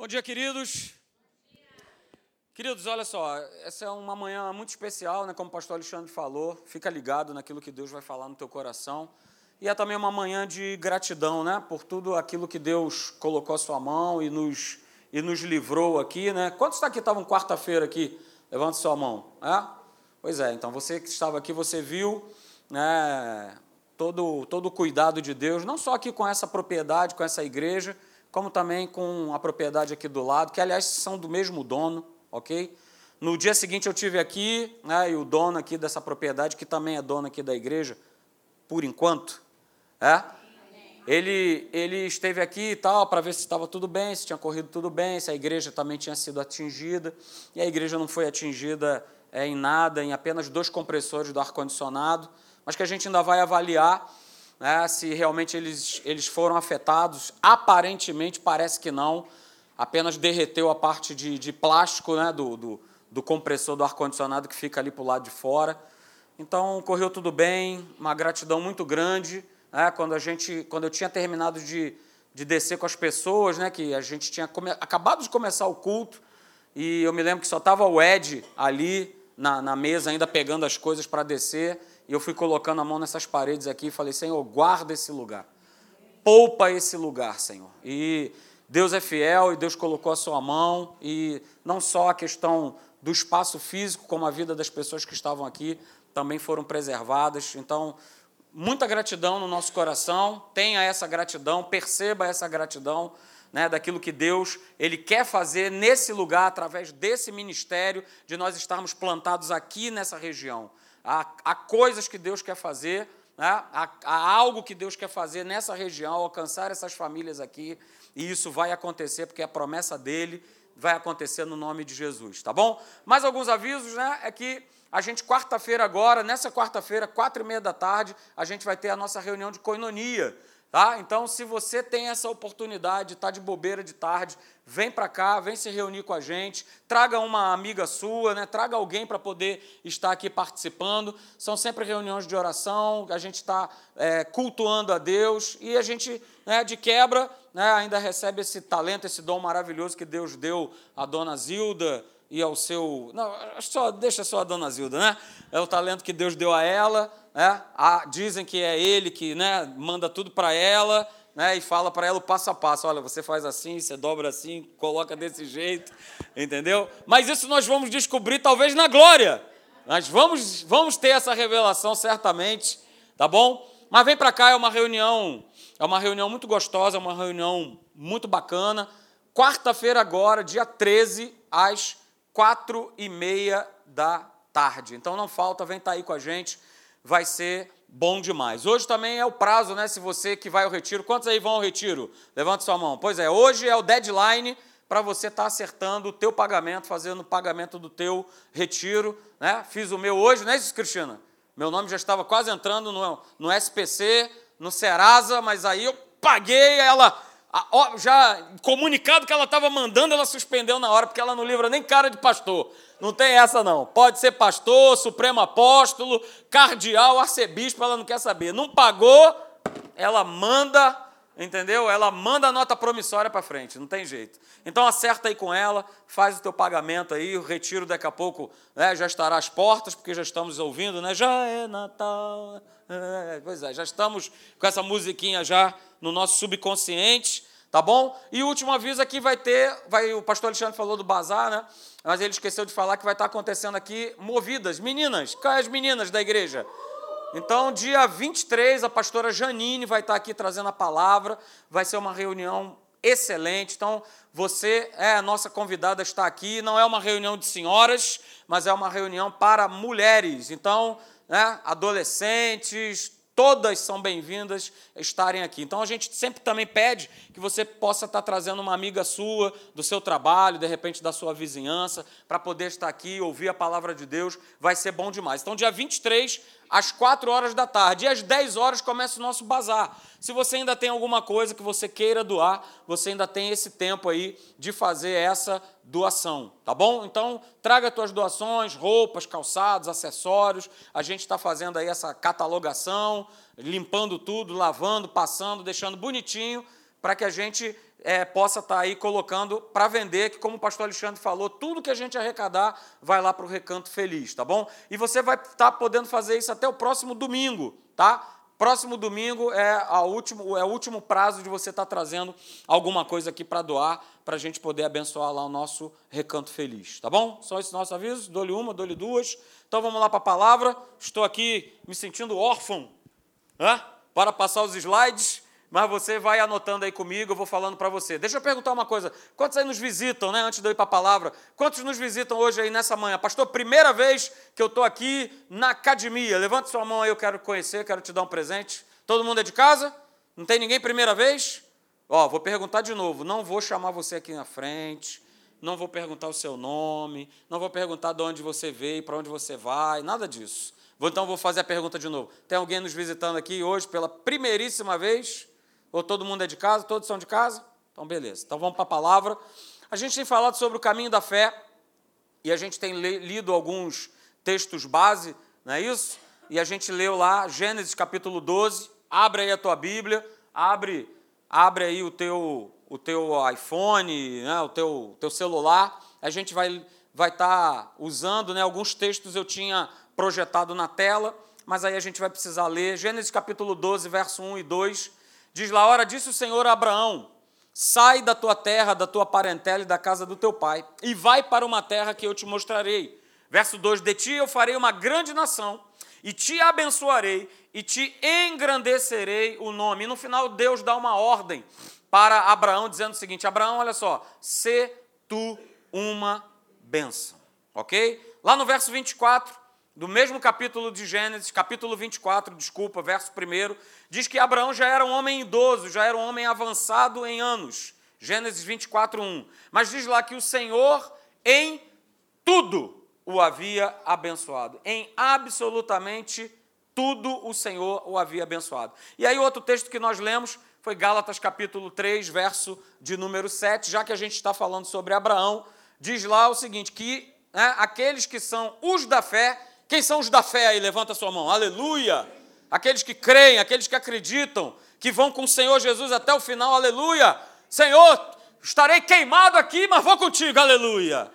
Bom dia, queridos. Queridos, olha só, essa é uma manhã muito especial, né? Como o pastor Alexandre falou, fica ligado naquilo que Deus vai falar no teu coração. E é também uma manhã de gratidão, né? Por tudo aquilo que Deus colocou a sua mão e nos, e nos livrou aqui, né? Quantos está aqui estavam quarta-feira aqui? Levante sua mão. É? Pois é, então você que estava aqui, você viu né, todo, todo o cuidado de Deus, não só aqui com essa propriedade, com essa igreja, como também com a propriedade aqui do lado, que aliás são do mesmo dono, ok? No dia seguinte eu tive aqui, né, e o dono aqui dessa propriedade, que também é dono aqui da igreja, por enquanto, é? Ele, ele esteve aqui e tal, para ver se estava tudo bem, se tinha corrido tudo bem, se a igreja também tinha sido atingida, e a igreja não foi atingida é, em nada, em apenas dois compressores do ar-condicionado, mas que a gente ainda vai avaliar né, se realmente eles, eles foram afetados. Aparentemente, parece que não, apenas derreteu a parte de, de plástico né, do, do, do compressor do ar-condicionado que fica ali para o lado de fora. Então, correu tudo bem, uma gratidão muito grande. Né, quando, a gente, quando eu tinha terminado de, de descer com as pessoas, né, que a gente tinha come, acabado de começar o culto, e eu me lembro que só estava o Ed ali na, na mesa, ainda pegando as coisas para descer, e eu fui colocando a mão nessas paredes aqui e falei: Senhor, guarda esse lugar, poupa esse lugar, Senhor. E Deus é fiel e Deus colocou a sua mão, e não só a questão do espaço físico, como a vida das pessoas que estavam aqui também foram preservadas. Então, muita gratidão no nosso coração, tenha essa gratidão, perceba essa gratidão. Né, daquilo que Deus ele quer fazer nesse lugar através desse ministério de nós estarmos plantados aqui nessa região. Há, há coisas que Deus quer fazer, né, há, há algo que Deus quer fazer nessa região, alcançar essas famílias aqui e isso vai acontecer porque a promessa dele vai acontecer no nome de Jesus, tá bom? Mais alguns avisos, né? É que a gente, quarta-feira agora, nessa quarta-feira, quatro e meia da tarde, a gente vai ter a nossa reunião de coinonia. Tá? Então, se você tem essa oportunidade, está de bobeira de tarde, vem para cá, vem se reunir com a gente, traga uma amiga sua, né? traga alguém para poder estar aqui participando. São sempre reuniões de oração, a gente está é, cultuando a Deus e a gente, né, de quebra, né, ainda recebe esse talento, esse dom maravilhoso que Deus deu à dona Zilda e ao seu. Não, só, deixa só a dona Zilda, né? É o talento que Deus deu a ela né? Ah, dizem que é ele que né, manda tudo para ela né, e fala para ela o passo a passo. Olha, você faz assim, você dobra assim, coloca desse jeito, entendeu? Mas isso nós vamos descobrir talvez na glória. Nós vamos, vamos ter essa revelação certamente, tá bom? Mas vem para cá, é uma reunião, é uma reunião muito gostosa, é uma reunião muito bacana. Quarta-feira agora, dia 13, às quatro e meia da tarde. Então não falta, vem estar tá aí com a gente vai ser bom demais. Hoje também é o prazo, né? Se você que vai ao retiro, quantos aí vão ao retiro? Levante sua mão. Pois é, hoje é o deadline para você estar tá acertando o teu pagamento, fazendo o pagamento do teu retiro, né? Fiz o meu hoje, não é isso, Cristina? Meu nome já estava quase entrando no, no SPC, no Serasa, mas aí eu paguei ela já comunicado que ela estava mandando, ela suspendeu na hora, porque ela não livra nem cara de pastor. Não tem essa, não. Pode ser pastor, supremo apóstolo, cardeal, arcebispo, ela não quer saber. Não pagou, ela manda, entendeu? Ela manda a nota promissória para frente, não tem jeito. Então acerta aí com ela, faz o teu pagamento aí, o retiro daqui a pouco né, já estará às portas, porque já estamos ouvindo, né? Já é Natal. É, pois é, já estamos com essa musiquinha já no nosso subconsciente, tá bom? E último aviso aqui vai ter, vai, o pastor Alexandre falou do bazar, né? Mas ele esqueceu de falar que vai estar acontecendo aqui movidas. Meninas, as meninas da igreja? Então, dia 23, a pastora Janine vai estar aqui trazendo a palavra. Vai ser uma reunião excelente. Então, você é a nossa convidada, está aqui. Não é uma reunião de senhoras, mas é uma reunião para mulheres. Então, né, adolescentes, todas são bem-vindas estarem aqui. Então a gente sempre também pede que você possa estar trazendo uma amiga sua, do seu trabalho, de repente da sua vizinhança, para poder estar aqui, ouvir a palavra de Deus, vai ser bom demais. Então, dia 23, às 4 horas da tarde. E às 10 horas começa o nosso bazar. Se você ainda tem alguma coisa que você queira doar, você ainda tem esse tempo aí de fazer essa doação, tá bom? Então, traga suas doações, roupas, calçados, acessórios. A gente está fazendo aí essa catalogação, limpando tudo, lavando, passando, deixando bonitinho para que a gente é, possa estar tá aí colocando para vender, que como o pastor Alexandre falou, tudo que a gente arrecadar vai lá para o Recanto Feliz, tá bom? E você vai estar tá podendo fazer isso até o próximo domingo, tá? Próximo domingo é, a último, é o último prazo de você estar tá trazendo alguma coisa aqui para doar, para a gente poder abençoar lá o nosso Recanto Feliz, tá bom? São esses nossos avisos, dou-lhe uma, dou-lhe duas. Então vamos lá para a palavra. Estou aqui me sentindo órfão né? para passar os slides mas você vai anotando aí comigo, eu vou falando para você. Deixa eu perguntar uma coisa: quantos aí nos visitam, né? Antes de eu ir para a palavra, quantos nos visitam hoje aí nessa manhã? Pastor, primeira vez que eu estou aqui na academia. Levante sua mão aí, eu quero conhecer, quero te dar um presente. Todo mundo é de casa? Não tem ninguém primeira vez? Ó, vou perguntar de novo. Não vou chamar você aqui na frente. Não vou perguntar o seu nome. Não vou perguntar de onde você veio, para onde você vai. Nada disso. Então vou fazer a pergunta de novo. Tem alguém nos visitando aqui hoje pela primeiríssima vez? Ou todo mundo é de casa? Todos são de casa? Então, beleza. Então, vamos para a palavra. A gente tem falado sobre o caminho da fé e a gente tem lido alguns textos base, não é isso? E a gente leu lá Gênesis capítulo 12. Abre aí a tua Bíblia, abre, abre aí o teu, o teu iPhone, né, o teu, teu celular. A gente vai vai estar tá usando, né, alguns textos eu tinha projetado na tela, mas aí a gente vai precisar ler. Gênesis capítulo 12, verso 1 e 2 Diz lá: Ora, disse o Senhor a Abraão: Sai da tua terra, da tua parentela e da casa do teu pai, e vai para uma terra que eu te mostrarei. Verso 2: De ti eu farei uma grande nação, e te abençoarei, e te engrandecerei o nome. E no final, Deus dá uma ordem para Abraão, dizendo o seguinte: Abraão, olha só, se tu uma bênção. Ok? Lá no verso 24, do mesmo capítulo de Gênesis, capítulo 24, desculpa, verso 1, diz que Abraão já era um homem idoso, já era um homem avançado em anos. Gênesis 24, 1. Mas diz lá que o Senhor em tudo o havia abençoado. Em absolutamente tudo o Senhor o havia abençoado. E aí, outro texto que nós lemos foi Gálatas capítulo 3, verso de número 7, já que a gente está falando sobre Abraão, diz lá o seguinte: que né, aqueles que são os da fé quem são os da fé aí? Levanta a sua mão. Aleluia! Aqueles que creem, aqueles que acreditam, que vão com o Senhor Jesus até o final. Aleluia! Senhor, estarei queimado aqui, mas vou contigo. Aleluia!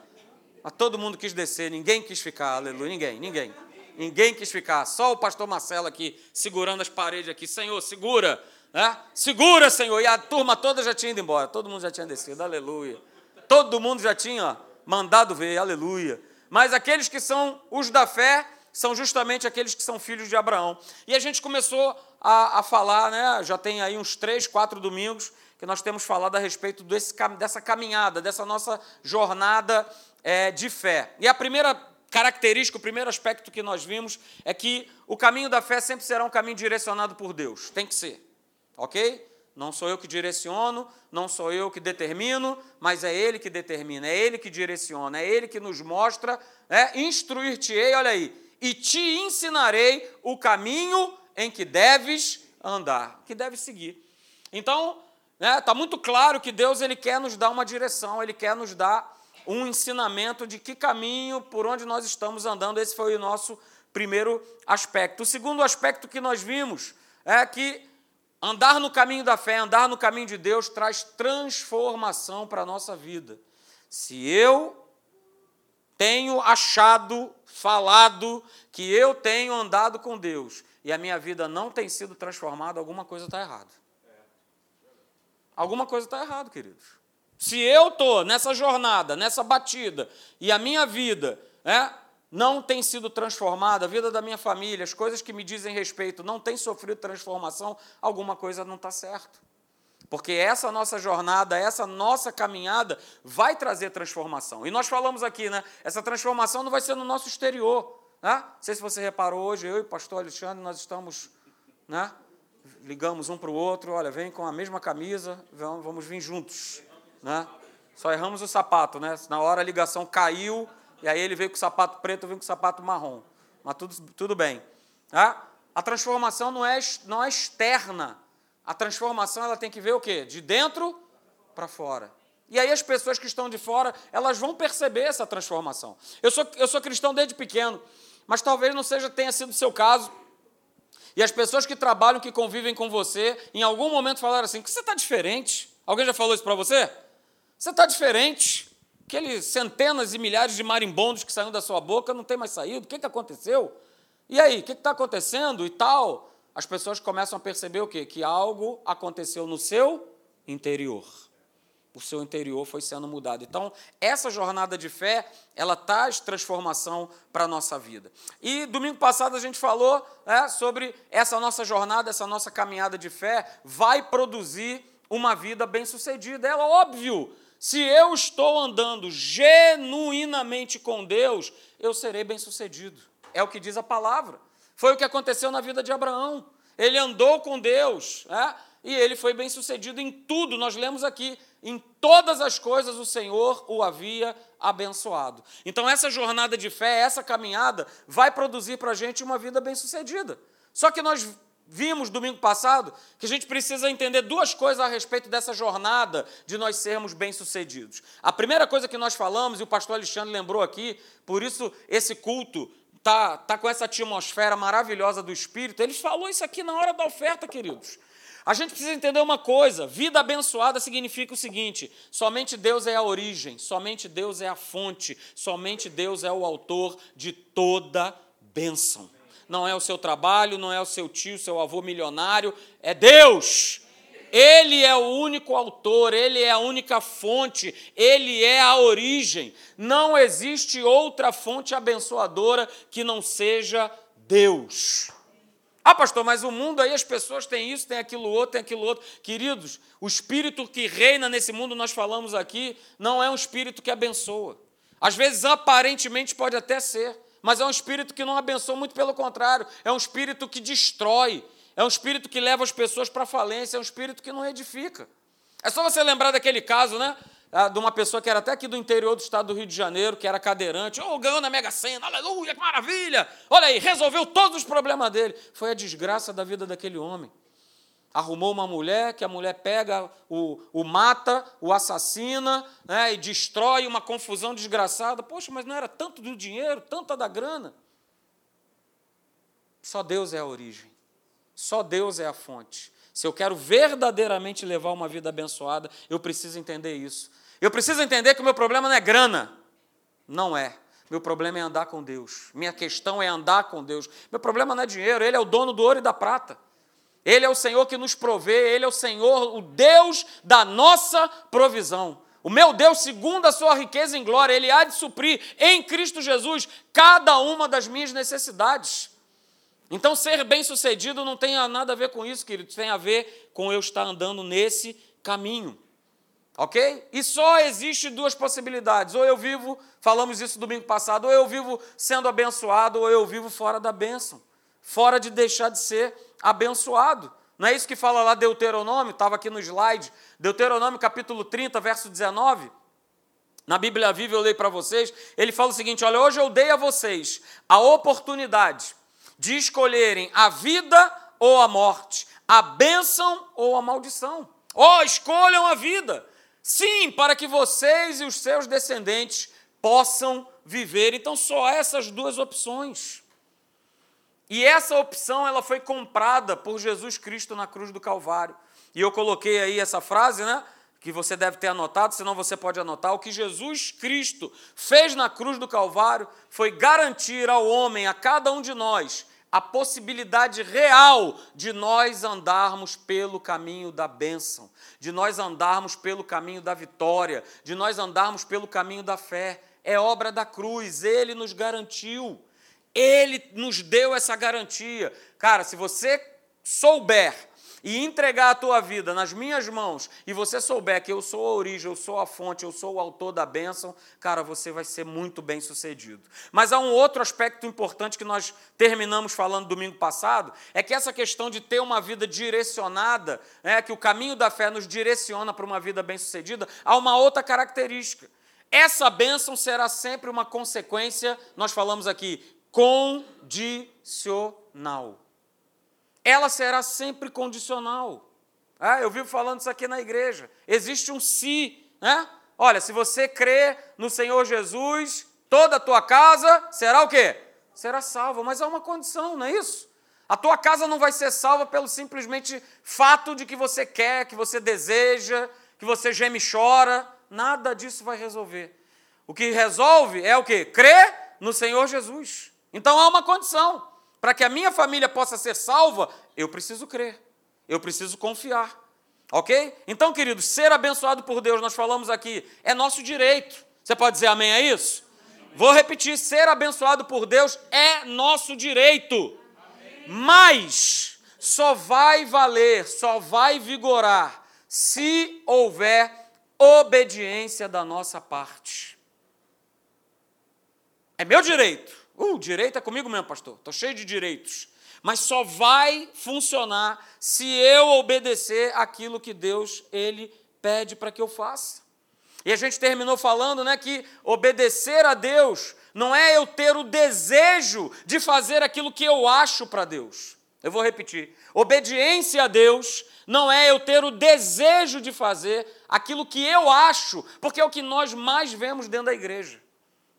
Mas todo mundo quis descer, ninguém quis ficar. Aleluia! Ninguém, ninguém. Ninguém quis ficar. Só o pastor Marcelo aqui, segurando as paredes aqui. Senhor, segura. Né? Segura, Senhor. E a turma toda já tinha ido embora. Todo mundo já tinha descido. Aleluia. Todo mundo já tinha mandado ver. Aleluia. Mas aqueles que são os da fé são justamente aqueles que são filhos de Abraão. E a gente começou a, a falar, né, já tem aí uns três, quatro domingos, que nós temos falado a respeito desse, dessa caminhada, dessa nossa jornada é, de fé. E a primeira característica, o primeiro aspecto que nós vimos é que o caminho da fé sempre será um caminho direcionado por Deus. Tem que ser. Ok? Não sou eu que direciono, não sou eu que determino, mas é Ele que determina, é Ele que direciona, é Ele que nos mostra, é, instruir-te-ei, olha aí, e te ensinarei o caminho em que deves andar, que deves seguir. Então, está né, tá muito claro que Deus ele quer nos dar uma direção, Ele quer nos dar um ensinamento de que caminho, por onde nós estamos andando. Esse foi o nosso primeiro aspecto. O segundo aspecto que nós vimos é que Andar no caminho da fé, andar no caminho de Deus traz transformação para a nossa vida. Se eu tenho achado, falado que eu tenho andado com Deus e a minha vida não tem sido transformada, alguma coisa está errada. Alguma coisa está errada, queridos. Se eu estou nessa jornada, nessa batida, e a minha vida é, não tem sido transformada, a vida da minha família, as coisas que me dizem respeito não têm sofrido transformação, alguma coisa não está certo. Porque essa nossa jornada, essa nossa caminhada vai trazer transformação. E nós falamos aqui, né? Essa transformação não vai ser no nosso exterior. Né? Não sei se você reparou hoje, eu e o pastor Alexandre, nós estamos, né? Ligamos um para o outro, olha, vem com a mesma camisa, vamos vir juntos. Né? Só erramos o sapato, né? Na hora a ligação caiu, e aí ele veio com sapato preto, eu vim com sapato marrom. Mas tudo, tudo bem. Tá? A transformação não é, não é externa. A transformação ela tem que ver o quê? De dentro para fora. E aí as pessoas que estão de fora, elas vão perceber essa transformação. Eu sou, eu sou cristão desde pequeno, mas talvez não seja tenha sido o seu caso. E as pessoas que trabalham, que convivem com você, em algum momento falaram assim: que você está diferente. Alguém já falou isso para você? Você está diferente. Aqueles centenas e milhares de marimbondos que saíram da sua boca não tem mais saído. O que, que aconteceu? E aí, o que está acontecendo e tal? As pessoas começam a perceber o quê? Que algo aconteceu no seu interior o seu interior foi sendo mudado. Então, essa jornada de fé, ela traz transformação para a nossa vida. E domingo passado a gente falou né, sobre essa nossa jornada, essa nossa caminhada de fé vai produzir uma vida bem-sucedida. É óbvio, se eu estou andando genuinamente com Deus, eu serei bem-sucedido. É o que diz a palavra. Foi o que aconteceu na vida de Abraão. Ele andou com Deus, né? e ele foi bem sucedido em tudo. Nós lemos aqui em todas as coisas o Senhor o havia abençoado. Então, essa jornada de fé, essa caminhada, vai produzir para a gente uma vida bem-sucedida. Só que nós vimos domingo passado que a gente precisa entender duas coisas a respeito dessa jornada de nós sermos bem-sucedidos. A primeira coisa que nós falamos, e o pastor Alexandre lembrou aqui, por isso esse culto tá, tá com essa atmosfera maravilhosa do Espírito, ele falou isso aqui na hora da oferta, queridos. A gente precisa entender uma coisa: vida abençoada significa o seguinte: somente Deus é a origem, somente Deus é a fonte, somente Deus é o autor de toda bênção. Não é o seu trabalho, não é o seu tio, seu avô milionário, é Deus. Ele é o único autor, ele é a única fonte, ele é a origem. Não existe outra fonte abençoadora que não seja Deus. Ah, pastor, mas o mundo aí as pessoas têm isso, têm aquilo outro, têm aquilo outro. Queridos, o espírito que reina nesse mundo, nós falamos aqui, não é um espírito que abençoa. Às vezes, aparentemente, pode até ser, mas é um espírito que não abençoa, muito pelo contrário, é um espírito que destrói, é um espírito que leva as pessoas para a falência, é um espírito que não edifica. É só você lembrar daquele caso, né? Ah, de uma pessoa que era até aqui do interior do estado do Rio de Janeiro, que era cadeirante, oh, ganhou na Mega Sena, aleluia, que maravilha! Olha aí, resolveu todos os problemas dele. Foi a desgraça da vida daquele homem. Arrumou uma mulher, que a mulher pega, o, o mata, o assassina né, e destrói uma confusão desgraçada. Poxa, mas não era tanto do dinheiro, tanta da grana. Só Deus é a origem. Só Deus é a fonte. Se eu quero verdadeiramente levar uma vida abençoada, eu preciso entender isso. Eu preciso entender que o meu problema não é grana. Não é. Meu problema é andar com Deus. Minha questão é andar com Deus. Meu problema não é dinheiro, Ele é o dono do ouro e da prata. Ele é o Senhor que nos provê, Ele é o Senhor, o Deus da nossa provisão. O meu Deus, segundo a sua riqueza em glória, Ele há de suprir em Cristo Jesus cada uma das minhas necessidades. Então, ser bem-sucedido não tem nada a ver com isso, queridos, tem a ver com eu estar andando nesse caminho. Ok? E só existe duas possibilidades. Ou eu vivo, falamos isso domingo passado, ou eu vivo sendo abençoado, ou eu vivo fora da bênção. Fora de deixar de ser abençoado. Não é isso que fala lá Deuteronômio, estava aqui no slide. Deuteronômio capítulo 30, verso 19. Na Bíblia Viva eu leio para vocês. Ele fala o seguinte: Olha, hoje eu dei a vocês a oportunidade de escolherem a vida ou a morte, a bênção ou a maldição. Oh, escolham a vida. Sim, para que vocês e os seus descendentes possam viver. Então, só essas duas opções. E essa opção ela foi comprada por Jesus Cristo na cruz do Calvário. E eu coloquei aí essa frase, né? Que você deve ter anotado, senão você pode anotar. O que Jesus Cristo fez na cruz do Calvário foi garantir ao homem, a cada um de nós, a possibilidade real de nós andarmos pelo caminho da bênção, de nós andarmos pelo caminho da vitória, de nós andarmos pelo caminho da fé. É obra da cruz, ele nos garantiu, ele nos deu essa garantia. Cara, se você souber e entregar a tua vida nas minhas mãos e você souber que eu sou a origem, eu sou a fonte, eu sou o autor da bênção, cara, você vai ser muito bem sucedido. Mas há um outro aspecto importante que nós terminamos falando domingo passado, é que essa questão de ter uma vida direcionada, é, que o caminho da fé nos direciona para uma vida bem sucedida, há uma outra característica. Essa bênção será sempre uma consequência, nós falamos aqui, condicional ela será sempre condicional. É, eu vivo falando isso aqui na igreja. Existe um se. Né? Olha, se você crê no Senhor Jesus, toda a tua casa será o quê? Será salva. Mas há uma condição, não é isso? A tua casa não vai ser salva pelo simplesmente fato de que você quer, que você deseja, que você geme e chora. Nada disso vai resolver. O que resolve é o que? Crer no Senhor Jesus. Então há uma condição. Para que a minha família possa ser salva, eu preciso crer. Eu preciso confiar. Ok? Então, queridos, ser abençoado por Deus, nós falamos aqui, é nosso direito. Você pode dizer amém a isso? Amém. Vou repetir: ser abençoado por Deus é nosso direito. Mas só vai valer, só vai vigorar se houver obediência da nossa parte. É meu direito. Uh, direito é comigo mesmo, pastor. Estou cheio de direitos. Mas só vai funcionar se eu obedecer aquilo que Deus ele pede para que eu faça. E a gente terminou falando, né, que obedecer a Deus não é eu ter o desejo de fazer aquilo que eu acho para Deus. Eu vou repetir. Obediência a Deus não é eu ter o desejo de fazer aquilo que eu acho, porque é o que nós mais vemos dentro da igreja.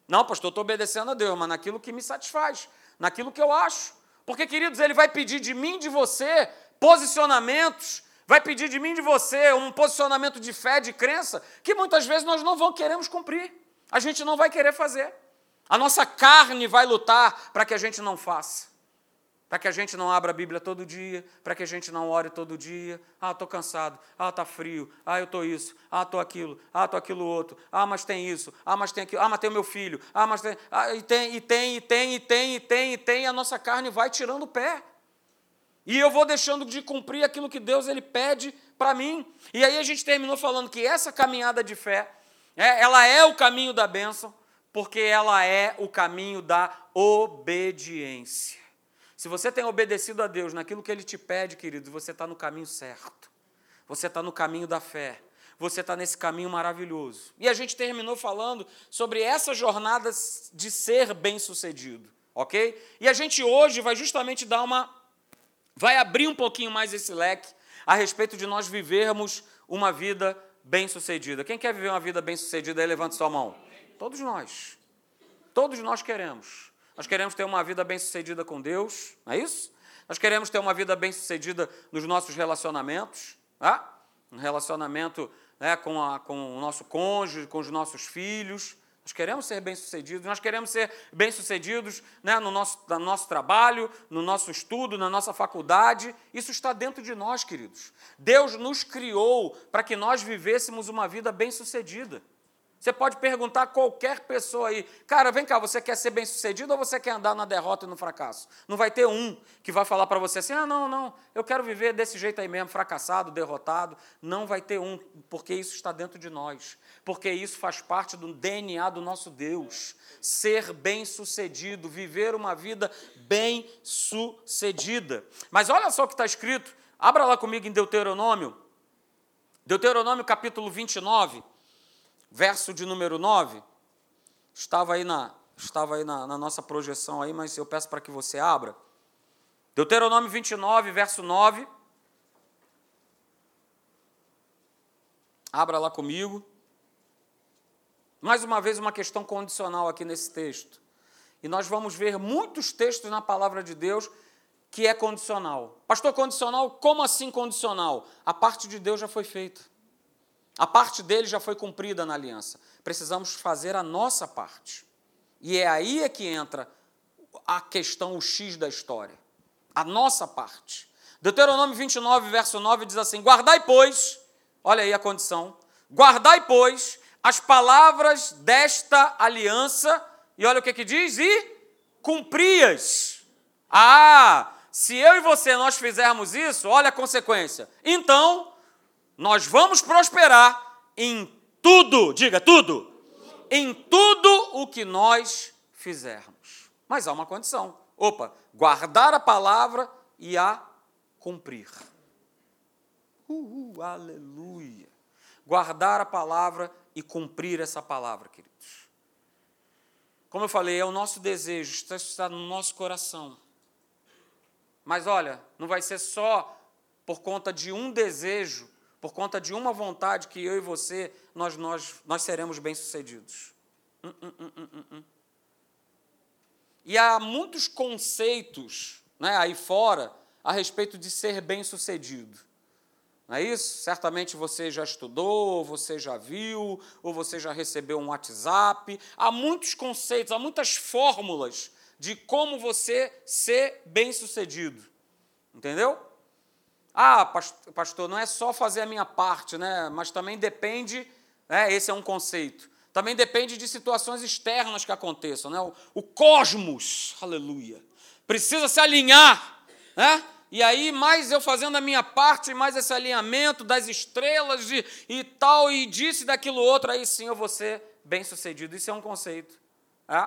Não, pastor, estou obedecendo a Deus, mas naquilo que me satisfaz, naquilo que eu acho. Porque, queridos, Ele vai pedir de mim, de você, posicionamentos, vai pedir de mim, de você, um posicionamento de fé, de crença, que muitas vezes nós não vamos queremos cumprir. A gente não vai querer fazer. A nossa carne vai lutar para que a gente não faça. Para que a gente não abra a Bíblia todo dia, para que a gente não ore todo dia. Ah, estou cansado. Ah, está frio. Ah, eu estou isso. Ah, estou aquilo. Ah, estou aquilo outro. Ah, mas tem isso. Ah, mas tem aquilo. Ah, mas tem o meu filho. Ah, mas tem. Ah, e tem, e tem, e tem, e tem, e tem, e tem. A nossa carne vai tirando o pé. E eu vou deixando de cumprir aquilo que Deus ele pede para mim. E aí a gente terminou falando que essa caminhada de fé, é, ela é o caminho da bênção porque ela é o caminho da obediência. Se você tem obedecido a Deus naquilo que Ele te pede, querido, você está no caminho certo. Você está no caminho da fé. Você está nesse caminho maravilhoso. E a gente terminou falando sobre essa jornada de ser bem-sucedido, ok? E a gente hoje vai justamente dar uma. vai abrir um pouquinho mais esse leque a respeito de nós vivermos uma vida bem-sucedida. Quem quer viver uma vida bem-sucedida aí, levante sua mão. Todos nós. Todos nós queremos. Nós queremos ter uma vida bem-sucedida com Deus, não é isso? Nós queremos ter uma vida bem-sucedida nos nossos relacionamentos, tá? um relacionamento né, com, a, com o nosso cônjuge, com os nossos filhos. Nós queremos ser bem-sucedidos, nós queremos ser bem-sucedidos né, no, nosso, no nosso trabalho, no nosso estudo, na nossa faculdade. Isso está dentro de nós, queridos. Deus nos criou para que nós vivêssemos uma vida bem-sucedida. Você pode perguntar a qualquer pessoa aí, cara, vem cá, você quer ser bem sucedido ou você quer andar na derrota e no fracasso? Não vai ter um que vai falar para você assim, ah, não, não, eu quero viver desse jeito aí mesmo, fracassado, derrotado. Não vai ter um, porque isso está dentro de nós, porque isso faz parte do DNA do nosso Deus. Ser bem sucedido, viver uma vida bem sucedida. Mas olha só o que está escrito, abra lá comigo em Deuteronômio, Deuteronômio capítulo 29 verso de número 9, estava aí na, estava aí na, na nossa projeção aí, mas eu peço para que você abra. Deuteronômio 29, verso 9. Abra lá comigo. Mais uma vez, uma questão condicional aqui nesse texto. E nós vamos ver muitos textos na palavra de Deus que é condicional. Pastor, condicional? Como assim condicional? A parte de Deus já foi feita. A parte dele já foi cumprida na aliança. Precisamos fazer a nossa parte. E é aí é que entra a questão, o X da história. A nossa parte. Deuteronômio 29, verso 9 diz assim: Guardai, pois, olha aí a condição, guardai, pois, as palavras desta aliança, e olha o que, que diz, e cumprias. Ah, se eu e você nós fizermos isso, olha a consequência. Então, nós vamos prosperar em tudo, diga tudo, em tudo o que nós fizermos. Mas há uma condição: opa, guardar a palavra e a cumprir. Uh, aleluia. Guardar a palavra e cumprir essa palavra, queridos. Como eu falei, é o nosso desejo, está no nosso coração. Mas olha, não vai ser só por conta de um desejo por conta de uma vontade que eu e você, nós, nós, nós seremos bem-sucedidos. Hum hum hum, e há muitos conceitos né, aí fora a respeito de ser bem-sucedido. Não é isso? Certamente você já estudou, você já viu, ou você já recebeu um WhatsApp. Há muitos conceitos, há muitas fórmulas de como você ser bem-sucedido. Entendeu? Ah, pastor, não é só fazer a minha parte, né? Mas também depende, né? esse é um conceito. Também depende de situações externas que aconteçam, né? O, o cosmos, aleluia, precisa se alinhar, né? E aí, mais eu fazendo a minha parte, mais esse alinhamento das estrelas e, e tal, e disse daquilo outro, aí sim eu vou ser bem sucedido. Isso é um conceito. É?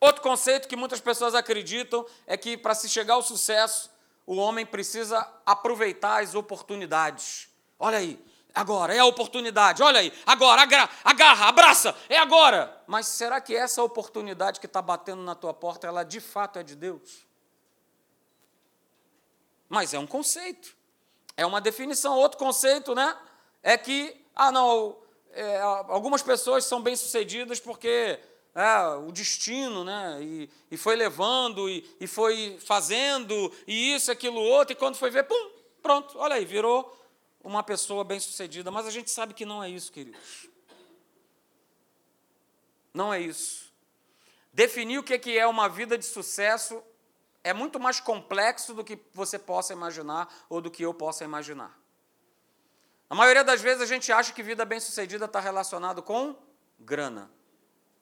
Outro conceito que muitas pessoas acreditam é que para se chegar ao sucesso, o homem precisa aproveitar as oportunidades. Olha aí, agora é a oportunidade, olha aí, agora, agarra, agarra, abraça, é agora. Mas será que essa oportunidade que está batendo na tua porta, ela de fato é de Deus? Mas é um conceito, é uma definição. Outro conceito, né? É que, ah, não, é, algumas pessoas são bem-sucedidas porque é, o destino, né? E, e foi levando, e, e foi fazendo, e isso, aquilo, outro, e quando foi ver, pum, pronto, olha aí, virou uma pessoa bem-sucedida. Mas a gente sabe que não é isso, queridos. Não é isso. Definir o que é uma vida de sucesso é muito mais complexo do que você possa imaginar ou do que eu possa imaginar. A maioria das vezes a gente acha que vida bem-sucedida está relacionado com grana.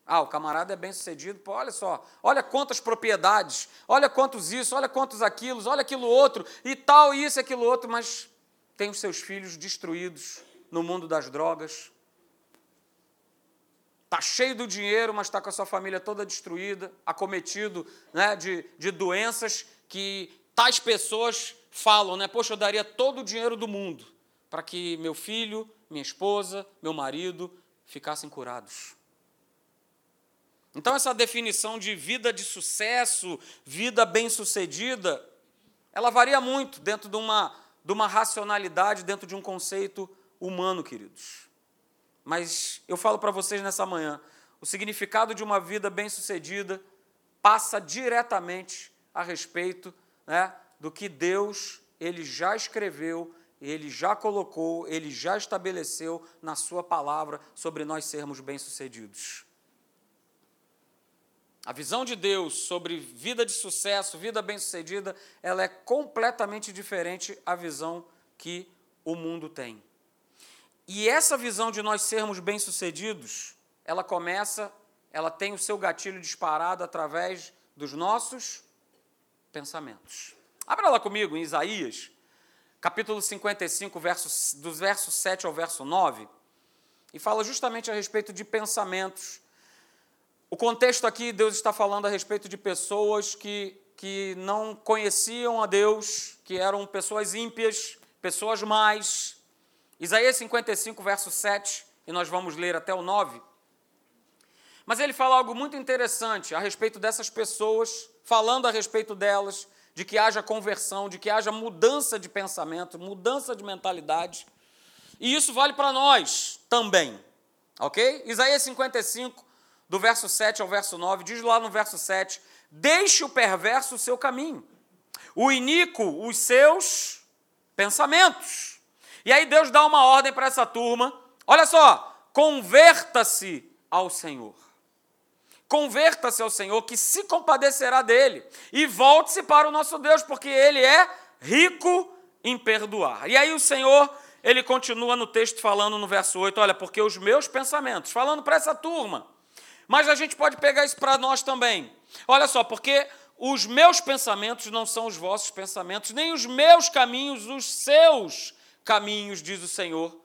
Ah, o camarada é bem sucedido, pô, olha só, olha quantas propriedades, olha quantos isso, olha quantos aquilos, olha aquilo outro, e tal, isso aquilo outro, mas tem os seus filhos destruídos no mundo das drogas. Está cheio do dinheiro, mas está com a sua família toda destruída, acometido né, de, de doenças que tais pessoas falam, né? Poxa, eu daria todo o dinheiro do mundo para que meu filho, minha esposa, meu marido ficassem curados. Então, essa definição de vida de sucesso, vida bem-sucedida, ela varia muito dentro de uma, de uma racionalidade, dentro de um conceito humano, queridos. Mas eu falo para vocês nessa manhã: o significado de uma vida bem-sucedida passa diretamente a respeito né, do que Deus ele já escreveu, ele já colocou, ele já estabeleceu na Sua palavra sobre nós sermos bem-sucedidos. A visão de Deus sobre vida de sucesso, vida bem-sucedida, ela é completamente diferente à visão que o mundo tem. E essa visão de nós sermos bem-sucedidos, ela começa, ela tem o seu gatilho disparado através dos nossos pensamentos. Abra lá comigo em Isaías, capítulo 55, versos, dos versos 7 ao verso 9, e fala justamente a respeito de pensamentos o contexto aqui, Deus está falando a respeito de pessoas que, que não conheciam a Deus, que eram pessoas ímpias, pessoas más. Isaías 55, verso 7, e nós vamos ler até o 9. Mas ele fala algo muito interessante a respeito dessas pessoas, falando a respeito delas, de que haja conversão, de que haja mudança de pensamento, mudança de mentalidade. E isso vale para nós também, ok? Isaías 55, do verso 7 ao verso 9, diz lá no verso 7: Deixe o perverso o seu caminho, o iníquo os seus pensamentos. E aí Deus dá uma ordem para essa turma: olha só, converta-se ao Senhor. Converta-se ao Senhor, que se compadecerá dele, e volte-se para o nosso Deus, porque ele é rico em perdoar. E aí o Senhor, ele continua no texto falando no verso 8: olha, porque os meus pensamentos, falando para essa turma, mas a gente pode pegar isso para nós também. Olha só, porque os meus pensamentos não são os vossos pensamentos, nem os meus caminhos, os seus caminhos, diz o Senhor.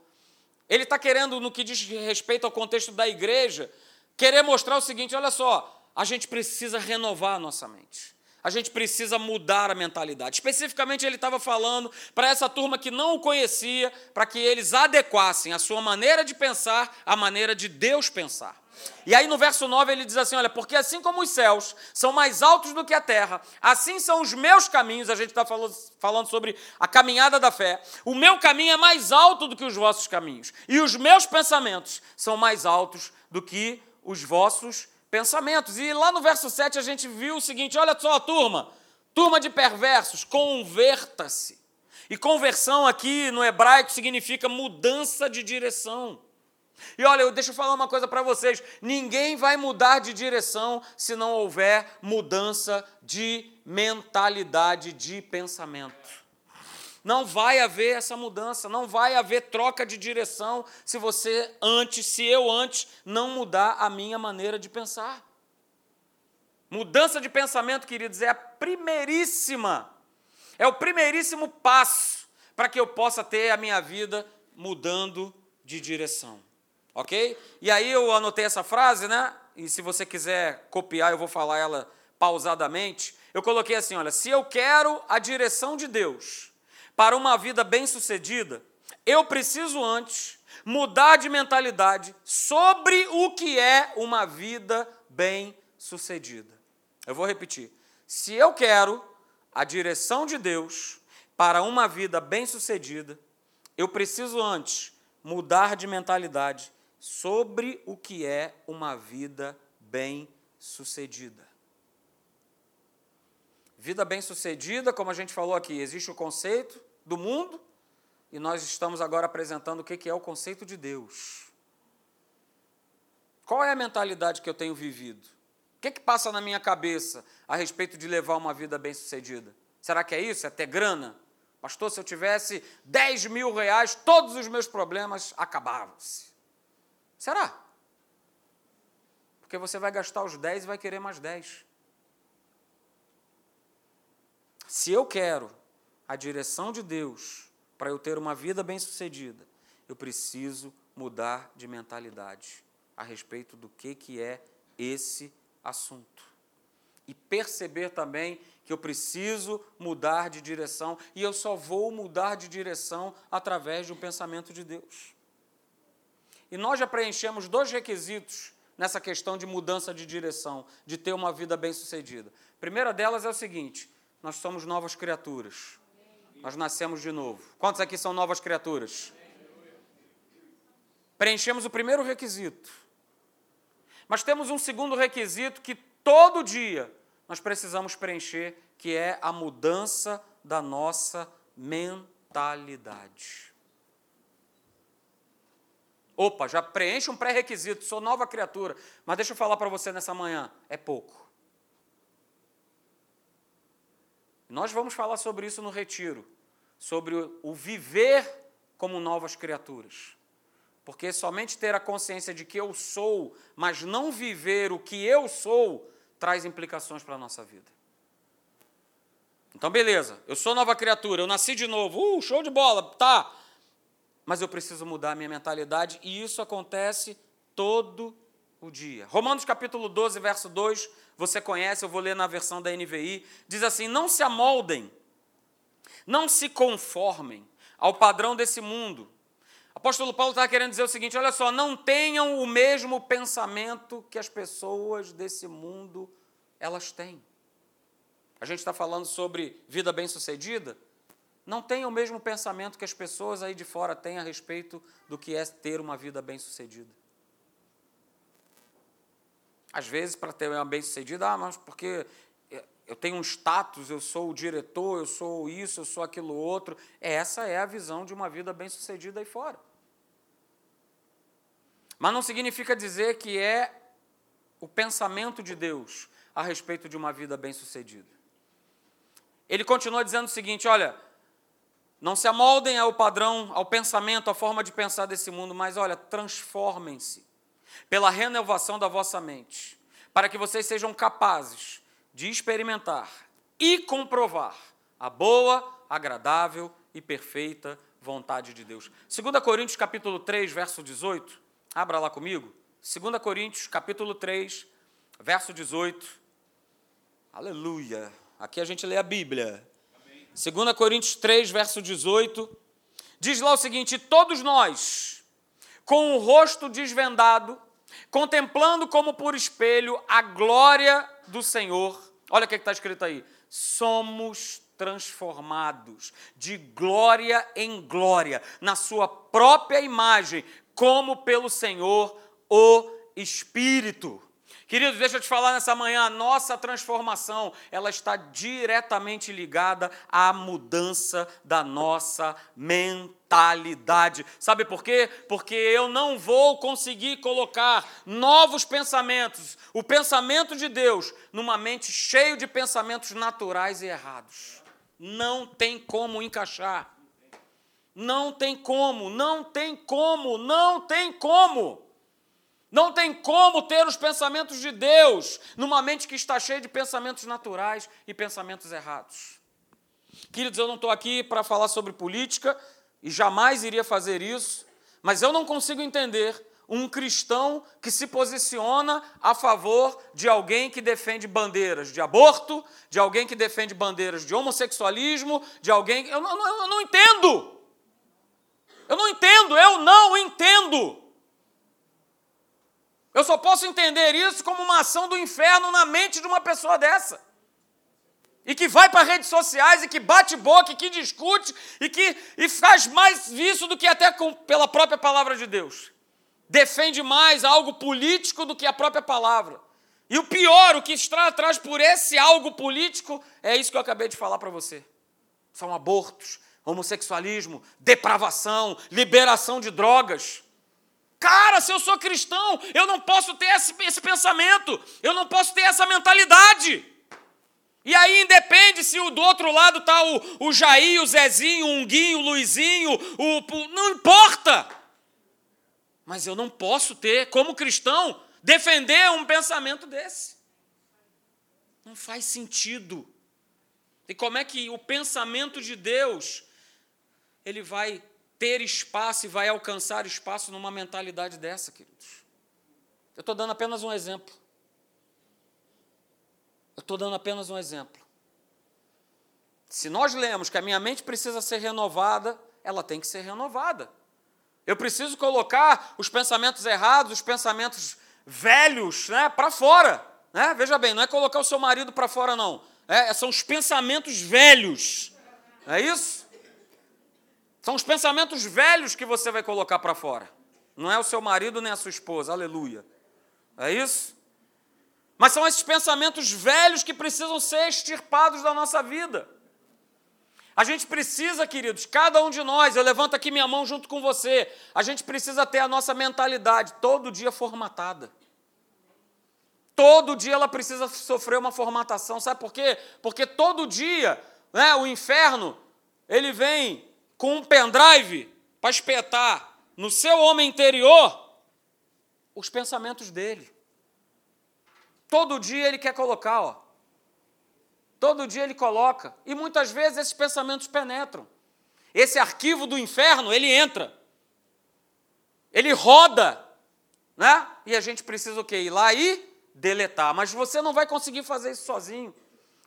Ele está querendo, no que diz respeito ao contexto da igreja, querer mostrar o seguinte: olha só, a gente precisa renovar a nossa mente. A gente precisa mudar a mentalidade. Especificamente, ele estava falando para essa turma que não o conhecia, para que eles adequassem a sua maneira de pensar à maneira de Deus pensar. E aí no verso 9 ele diz assim: Olha, porque assim como os céus são mais altos do que a terra, assim são os meus caminhos. A gente está falando sobre a caminhada da fé. O meu caminho é mais alto do que os vossos caminhos, e os meus pensamentos são mais altos do que os vossos pensamentos. E lá no verso 7 a gente viu o seguinte: Olha só, turma, Turma de perversos, converta-se. E conversão aqui no hebraico significa mudança de direção. E olha, deixa eu falar uma coisa para vocês: ninguém vai mudar de direção se não houver mudança de mentalidade, de pensamento. Não vai haver essa mudança, não vai haver troca de direção se você antes, se eu antes, não mudar a minha maneira de pensar. Mudança de pensamento, queridos, é a primeiríssima, é o primeiríssimo passo para que eu possa ter a minha vida mudando de direção ok? E aí eu anotei essa frase, né? E se você quiser copiar, eu vou falar ela pausadamente. Eu coloquei assim: olha, se eu quero a direção de Deus para uma vida bem-sucedida, eu preciso antes mudar de mentalidade sobre o que é uma vida bem-sucedida. Eu vou repetir. Se eu quero a direção de Deus para uma vida bem-sucedida, eu preciso antes mudar de mentalidade sobre o que é uma vida bem-sucedida. Vida bem-sucedida, como a gente falou aqui, existe o conceito do mundo e nós estamos agora apresentando o que é o conceito de Deus. Qual é a mentalidade que eu tenho vivido? O que, que passa na minha cabeça a respeito de levar uma vida bem-sucedida? Será que é isso? É ter grana? Pastor, se eu tivesse 10 mil reais, todos os meus problemas acabavam-se. Será? Porque você vai gastar os 10 e vai querer mais 10. Se eu quero a direção de Deus para eu ter uma vida bem-sucedida, eu preciso mudar de mentalidade a respeito do que, que é esse assunto. E perceber também que eu preciso mudar de direção e eu só vou mudar de direção através de um pensamento de Deus. E nós já preenchemos dois requisitos nessa questão de mudança de direção, de ter uma vida bem-sucedida. A primeira delas é o seguinte: nós somos novas criaturas. Nós nascemos de novo. Quantos aqui são novas criaturas? Preenchemos o primeiro requisito. Mas temos um segundo requisito que todo dia nós precisamos preencher, que é a mudança da nossa mentalidade. Opa, já preenche um pré-requisito, sou nova criatura. Mas deixa eu falar para você nessa manhã, é pouco. Nós vamos falar sobre isso no retiro, sobre o viver como novas criaturas. Porque somente ter a consciência de que eu sou, mas não viver o que eu sou, traz implicações para a nossa vida. Então, beleza, eu sou nova criatura, eu nasci de novo, uh, show de bola, tá mas eu preciso mudar a minha mentalidade e isso acontece todo o dia. Romanos capítulo 12, verso 2, você conhece, eu vou ler na versão da NVI, diz assim: Não se amoldem, não se conformem ao padrão desse mundo. Apóstolo Paulo está querendo dizer o seguinte: olha só, não tenham o mesmo pensamento que as pessoas desse mundo elas têm. A gente está falando sobre vida bem-sucedida, não tenha o mesmo pensamento que as pessoas aí de fora têm a respeito do que é ter uma vida bem-sucedida. Às vezes, para ter uma bem-sucedida, ah, mas porque eu tenho um status, eu sou o diretor, eu sou isso, eu sou aquilo outro. Essa é a visão de uma vida bem-sucedida aí fora. Mas não significa dizer que é o pensamento de Deus a respeito de uma vida bem-sucedida. Ele continua dizendo o seguinte: olha, não se amoldem ao padrão, ao pensamento, à forma de pensar desse mundo, mas olha, transformem-se pela renovação da vossa mente, para que vocês sejam capazes de experimentar e comprovar a boa, agradável e perfeita vontade de Deus. 2 Coríntios capítulo 3, verso 18. Abra lá comigo. 2 Coríntios capítulo 3, verso 18. Aleluia. Aqui a gente lê a Bíblia. 2 Coríntios 3, verso 18, diz lá o seguinte: Todos nós, com o rosto desvendado, contemplando como por espelho a glória do Senhor, olha o que está escrito aí: somos transformados de glória em glória, na Sua própria imagem, como pelo Senhor o Espírito. Queridos, deixa eu te falar nessa manhã, a nossa transformação, ela está diretamente ligada à mudança da nossa mentalidade. Sabe por quê? Porque eu não vou conseguir colocar novos pensamentos, o pensamento de Deus, numa mente cheia de pensamentos naturais e errados. Não tem como encaixar. Não tem como, não tem como, não tem como. Não tem como ter os pensamentos de Deus numa mente que está cheia de pensamentos naturais e pensamentos errados. Queridos, eu não estou aqui para falar sobre política e jamais iria fazer isso, mas eu não consigo entender um cristão que se posiciona a favor de alguém que defende bandeiras de aborto, de alguém que defende bandeiras de homossexualismo, de alguém. Eu não, eu não entendo! Eu não entendo, eu não entendo! Eu só posso entender isso como uma ação do inferno na mente de uma pessoa dessa. E que vai para redes sociais e que bate boca e que discute e que e faz mais isso do que até com, pela própria palavra de Deus. Defende mais algo político do que a própria palavra. E o pior, o que está atrás por esse algo político, é isso que eu acabei de falar para você. São abortos, homossexualismo, depravação, liberação de drogas. Cara, se eu sou cristão, eu não posso ter esse, esse pensamento, eu não posso ter essa mentalidade. E aí independe se o do outro lado está o, o Jair, o Zezinho, o Unguinho, o Luizinho, o, o, não importa. Mas eu não posso ter, como cristão, defender um pensamento desse. Não faz sentido. E como é que o pensamento de Deus ele vai ter espaço e vai alcançar espaço numa mentalidade dessa, queridos. Eu estou dando apenas um exemplo. Eu estou dando apenas um exemplo. Se nós lemos que a minha mente precisa ser renovada, ela tem que ser renovada. Eu preciso colocar os pensamentos errados, os pensamentos velhos, né, para fora. Né? Veja bem, não é colocar o seu marido para fora, não. É, são os pensamentos velhos. É isso? São os pensamentos velhos que você vai colocar para fora. Não é o seu marido nem a sua esposa, aleluia. É isso? Mas são esses pensamentos velhos que precisam ser extirpados da nossa vida. A gente precisa, queridos, cada um de nós, eu levanto aqui minha mão junto com você, a gente precisa ter a nossa mentalidade todo dia formatada. Todo dia ela precisa sofrer uma formatação, sabe por quê? Porque todo dia, né, o inferno, ele vem com um pendrive para espetar no seu homem interior os pensamentos dele. Todo dia ele quer colocar, ó. Todo dia ele coloca. E muitas vezes esses pensamentos penetram. Esse arquivo do inferno, ele entra. Ele roda, né? E a gente precisa o quê? Ir lá e deletar. Mas você não vai conseguir fazer isso sozinho.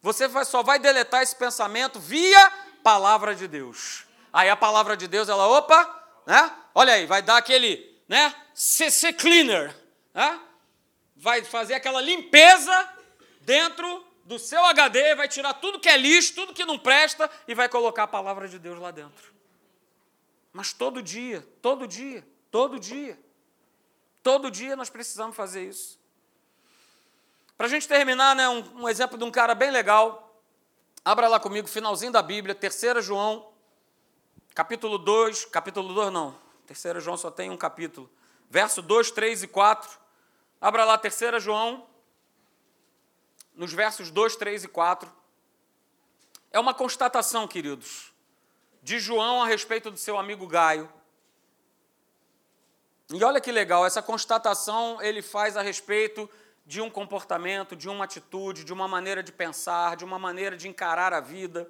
Você vai, só vai deletar esse pensamento via palavra de Deus. Aí a palavra de Deus, ela, opa, né? Olha aí, vai dar aquele, né? CC cleaner, né? Vai fazer aquela limpeza dentro do seu HD, vai tirar tudo que é lixo, tudo que não presta e vai colocar a palavra de Deus lá dentro. Mas todo dia, todo dia, todo dia, todo dia nós precisamos fazer isso. Para a gente terminar, né, um, um exemplo de um cara bem legal. Abra lá comigo, finalzinho da Bíblia, 3 João capítulo 2, capítulo 2 não, 3 João só tem um capítulo, verso 2, 3 e 4. Abra lá 3 João, nos versos 2, 3 e 4. É uma constatação, queridos, de João a respeito do seu amigo Gaio. E olha que legal, essa constatação ele faz a respeito de um comportamento, de uma atitude, de uma maneira de pensar, de uma maneira de encarar a vida.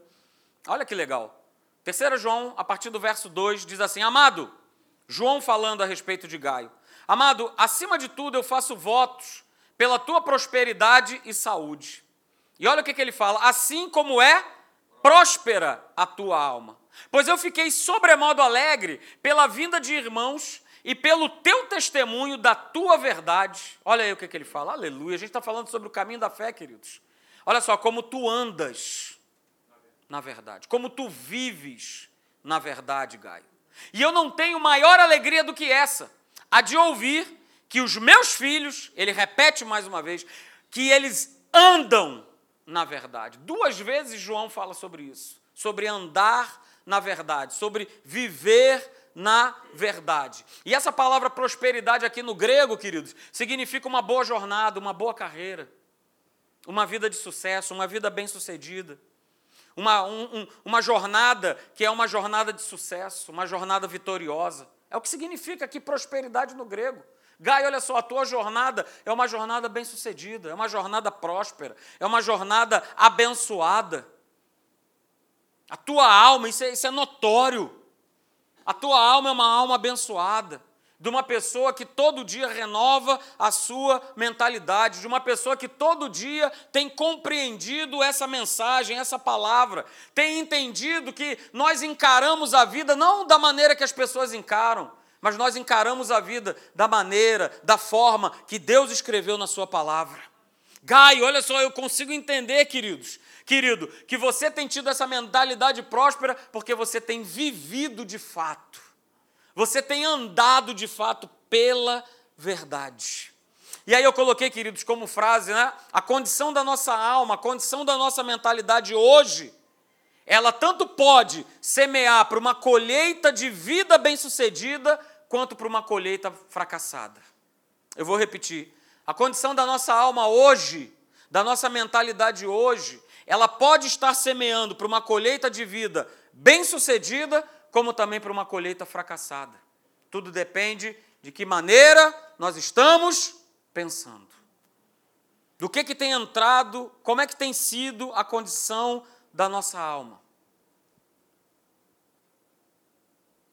Olha que legal. 3 João, a partir do verso 2, diz assim: Amado, João falando a respeito de Gaio, Amado, acima de tudo eu faço votos pela tua prosperidade e saúde. E olha o que, que ele fala: assim como é próspera a tua alma. Pois eu fiquei sobremodo alegre pela vinda de irmãos e pelo teu testemunho da tua verdade. Olha aí o que, que ele fala, aleluia. A gente está falando sobre o caminho da fé, queridos. Olha só, como tu andas na verdade, como tu vives na verdade, Gaio. E eu não tenho maior alegria do que essa, a de ouvir que os meus filhos, ele repete mais uma vez, que eles andam na verdade. Duas vezes João fala sobre isso, sobre andar na verdade, sobre viver na verdade. E essa palavra prosperidade aqui no grego, queridos, significa uma boa jornada, uma boa carreira, uma vida de sucesso, uma vida bem-sucedida. Uma, um, uma jornada que é uma jornada de sucesso, uma jornada vitoriosa. É o que significa aqui prosperidade no grego. Gai, olha só, a tua jornada é uma jornada bem-sucedida, é uma jornada próspera, é uma jornada abençoada. A tua alma, isso é, isso é notório. A tua alma é uma alma abençoada de uma pessoa que todo dia renova a sua mentalidade, de uma pessoa que todo dia tem compreendido essa mensagem, essa palavra, tem entendido que nós encaramos a vida não da maneira que as pessoas encaram, mas nós encaramos a vida da maneira, da forma que Deus escreveu na Sua palavra. Gai, olha só, eu consigo entender, queridos, querido, que você tem tido essa mentalidade próspera porque você tem vivido de fato, você tem andado de fato pela verdade. E aí eu coloquei, queridos, como frase, né? A condição da nossa alma, a condição da nossa mentalidade hoje, ela tanto pode semear para uma colheita de vida bem-sucedida, quanto para uma colheita fracassada. Eu vou repetir. A condição da nossa alma hoje, da nossa mentalidade hoje, ela pode estar semeando para uma colheita de vida bem-sucedida, como também para uma colheita fracassada. Tudo depende de que maneira nós estamos pensando. Do que, que tem entrado, como é que tem sido a condição da nossa alma.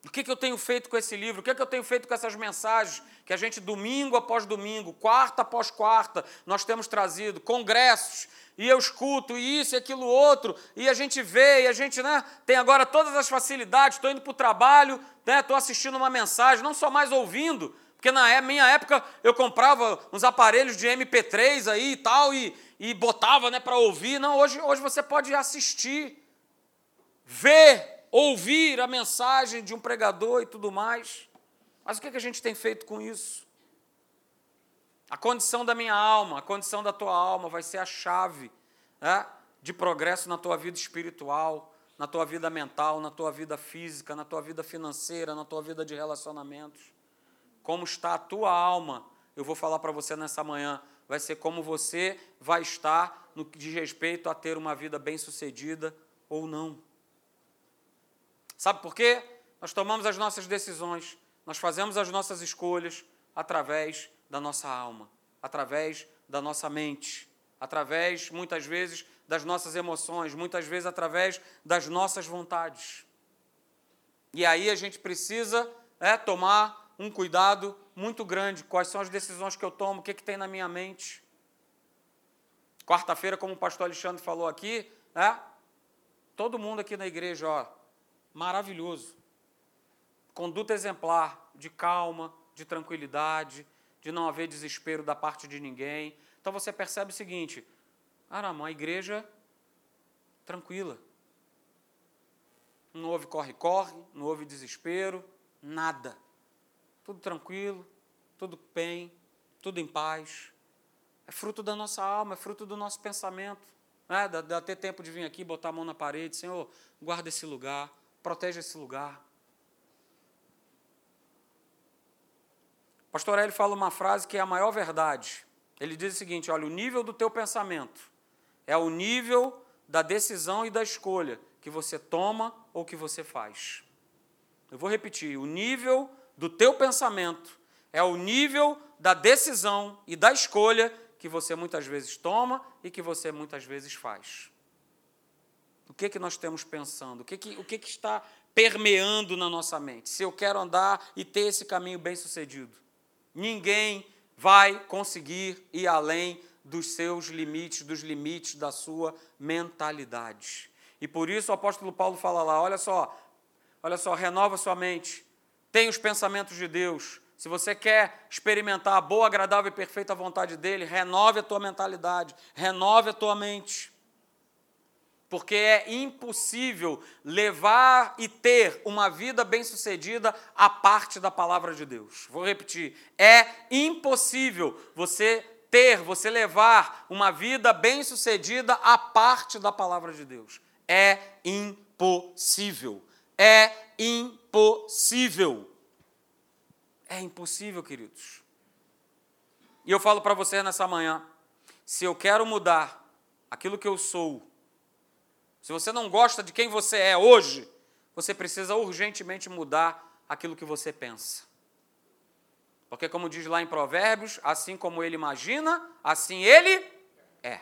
O que, que eu tenho feito com esse livro? O que, que eu tenho feito com essas mensagens que a gente, domingo após domingo, quarta após quarta, nós temos trazido, congressos, e eu escuto isso e aquilo outro, e a gente vê, e a gente né, tem agora todas as facilidades, estou indo para o trabalho, estou né, assistindo uma mensagem, não só mais ouvindo, porque na é, minha época eu comprava uns aparelhos de MP3 aí e tal, e, e botava né, para ouvir. Não, hoje, hoje você pode assistir, ver, ouvir a mensagem de um pregador e tudo mais. Mas o que a gente tem feito com isso? A condição da minha alma, a condição da tua alma vai ser a chave né, de progresso na tua vida espiritual, na tua vida mental, na tua vida física, na tua vida financeira, na tua vida de relacionamentos. Como está a tua alma, eu vou falar para você nessa manhã, vai ser como você vai estar no que diz respeito a ter uma vida bem-sucedida ou não. Sabe por quê? Nós tomamos as nossas decisões, nós fazemos as nossas escolhas através da nossa alma, através da nossa mente, através, muitas vezes, das nossas emoções, muitas vezes através das nossas vontades. E aí a gente precisa é, tomar um cuidado muito grande. Quais são as decisões que eu tomo? O que, que tem na minha mente? Quarta-feira, como o pastor Alexandre falou aqui, é, todo mundo aqui na igreja, ó, maravilhoso. Conduta exemplar, de calma, de tranquilidade, de não haver desespero da parte de ninguém. Então você percebe o seguinte: caramba, uma igreja tranquila. Não houve corre-corre, não houve desespero, nada. Tudo tranquilo, tudo bem, tudo em paz. É fruto da nossa alma, é fruto do nosso pensamento. É, dá, dá ter tempo de vir aqui, botar a mão na parede, Senhor, guarda esse lugar, protege esse lugar. Pastor Hélio fala uma frase que é a maior verdade. Ele diz o seguinte: olha, o nível do teu pensamento é o nível da decisão e da escolha que você toma ou que você faz. Eu vou repetir: o nível do teu pensamento é o nível da decisão e da escolha que você muitas vezes toma e que você muitas vezes faz. O que, que nós temos pensando? O que, que, o que, que está permeando na nossa mente? Se eu quero andar e ter esse caminho bem sucedido. Ninguém vai conseguir ir além dos seus limites, dos limites da sua mentalidade. E por isso o apóstolo Paulo fala lá: olha só, olha só, renova sua mente, tem os pensamentos de Deus. Se você quer experimentar a boa, agradável e perfeita vontade dele, renove a tua mentalidade, renove a tua mente. Porque é impossível levar e ter uma vida bem-sucedida à parte da palavra de Deus. Vou repetir: é impossível você ter, você levar uma vida bem-sucedida à parte da palavra de Deus. É impossível. É impossível. É impossível, queridos. E eu falo para você nessa manhã: se eu quero mudar aquilo que eu sou, se você não gosta de quem você é hoje, você precisa urgentemente mudar aquilo que você pensa. Porque, como diz lá em Provérbios, assim como ele imagina, assim ele é.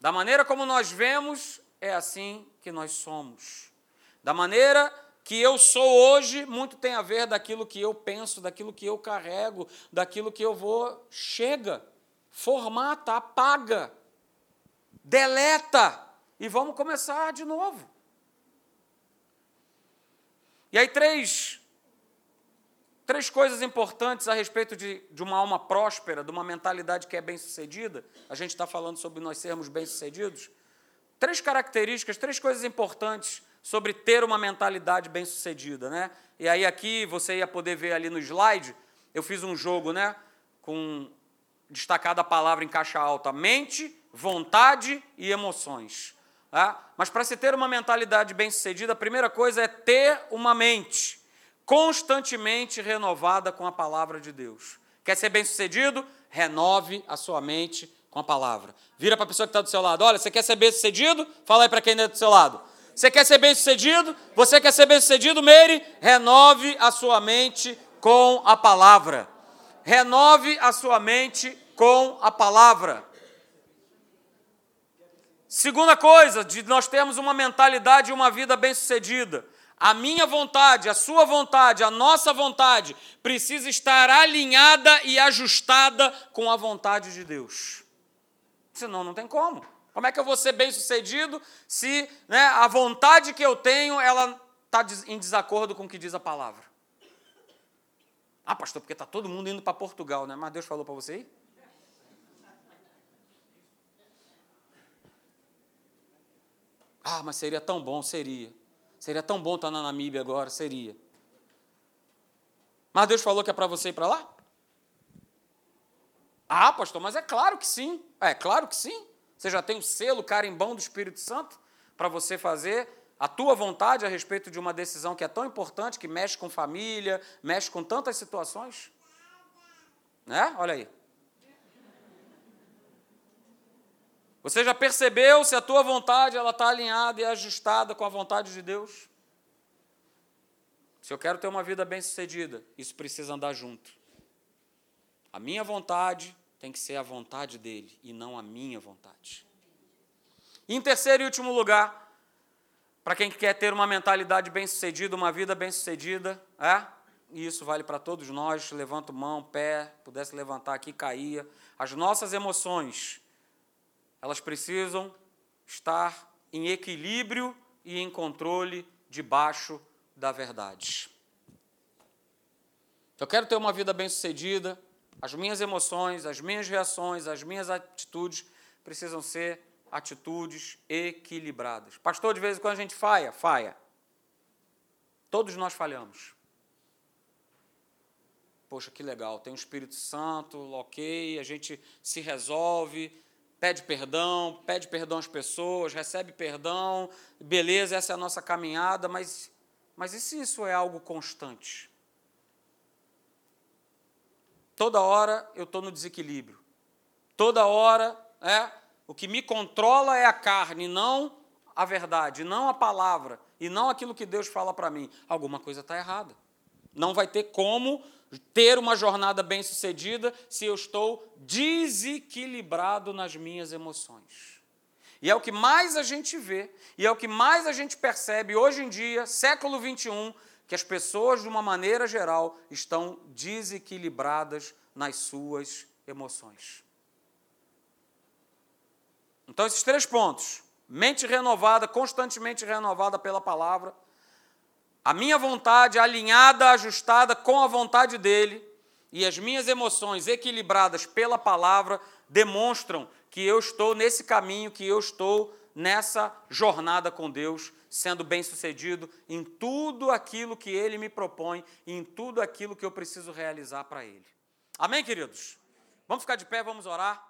Da maneira como nós vemos, é assim que nós somos. Da maneira que eu sou hoje, muito tem a ver daquilo que eu penso, daquilo que eu carrego, daquilo que eu vou. Chega, formata, apaga deleta e vamos começar de novo. E aí, três, três coisas importantes a respeito de, de uma alma próspera, de uma mentalidade que é bem-sucedida. A gente está falando sobre nós sermos bem-sucedidos. Três características, três coisas importantes sobre ter uma mentalidade bem-sucedida, né? E aí aqui você ia poder ver ali no slide, eu fiz um jogo, né, com destacada a palavra em caixa alta, mente, vontade e emoções. Tá? Mas para se ter uma mentalidade bem-sucedida, a primeira coisa é ter uma mente constantemente renovada com a palavra de Deus. Quer ser bem-sucedido? Renove a sua mente com a palavra. Vira para a pessoa que está do seu lado. Olha, você quer ser bem-sucedido? Fala aí para quem está do seu lado. Você quer ser bem-sucedido? Você quer ser bem-sucedido, Meire? Renove a sua mente com a palavra. Renove a sua mente com a palavra. Segunda coisa, de nós termos uma mentalidade e uma vida bem-sucedida. A minha vontade, a sua vontade, a nossa vontade precisa estar alinhada e ajustada com a vontade de Deus. Senão não tem como. Como é que eu vou ser bem-sucedido se né, a vontade que eu tenho ela está em desacordo com o que diz a palavra? Ah, pastor, porque está todo mundo indo para Portugal, né? Mas Deus falou para você ir? Ah, mas seria tão bom, seria. Seria tão bom estar na Namíbia agora, seria. Mas Deus falou que é para você ir para lá? Ah, pastor, mas é claro que sim. É claro que sim. Você já tem o selo carimbão do Espírito Santo para você fazer a tua vontade a respeito de uma decisão que é tão importante, que mexe com família, mexe com tantas situações. Né? Olha aí. Você já percebeu se a tua vontade ela está alinhada e ajustada com a vontade de Deus? Se eu quero ter uma vida bem-sucedida, isso precisa andar junto. A minha vontade tem que ser a vontade dele e não a minha vontade. Em terceiro e último lugar, para quem quer ter uma mentalidade bem-sucedida, uma vida bem-sucedida, é? E isso vale para todos nós. Levanta mão, pé, pudesse levantar aqui, caía. As nossas emoções elas precisam estar em equilíbrio e em controle debaixo da verdade. Eu quero ter uma vida bem-sucedida, as minhas emoções, as minhas reações, as minhas atitudes precisam ser atitudes equilibradas. Pastor, de vez em quando a gente falha? Falha. Todos nós falhamos. Poxa, que legal, tem o um Espírito Santo, ok, a gente se resolve, pede perdão, pede perdão às pessoas, recebe perdão, beleza, essa é a nossa caminhada, mas, mas e se isso é algo constante? Toda hora eu estou no desequilíbrio. Toda hora é o que me controla é a carne, não a verdade, não a palavra, e não aquilo que Deus fala para mim. Alguma coisa está errada. Não vai ter como ter uma jornada bem-sucedida se eu estou desequilibrado nas minhas emoções. E é o que mais a gente vê, e é o que mais a gente percebe hoje em dia, século 21, que as pessoas, de uma maneira geral, estão desequilibradas nas suas emoções. Então, esses três pontos: mente renovada, constantemente renovada pela palavra a minha vontade alinhada, ajustada com a vontade dele, e as minhas emoções equilibradas pela palavra demonstram que eu estou nesse caminho, que eu estou nessa jornada com Deus, sendo bem-sucedido em tudo aquilo que Ele me propõe, em tudo aquilo que eu preciso realizar para Ele. Amém, queridos? Vamos ficar de pé, vamos orar.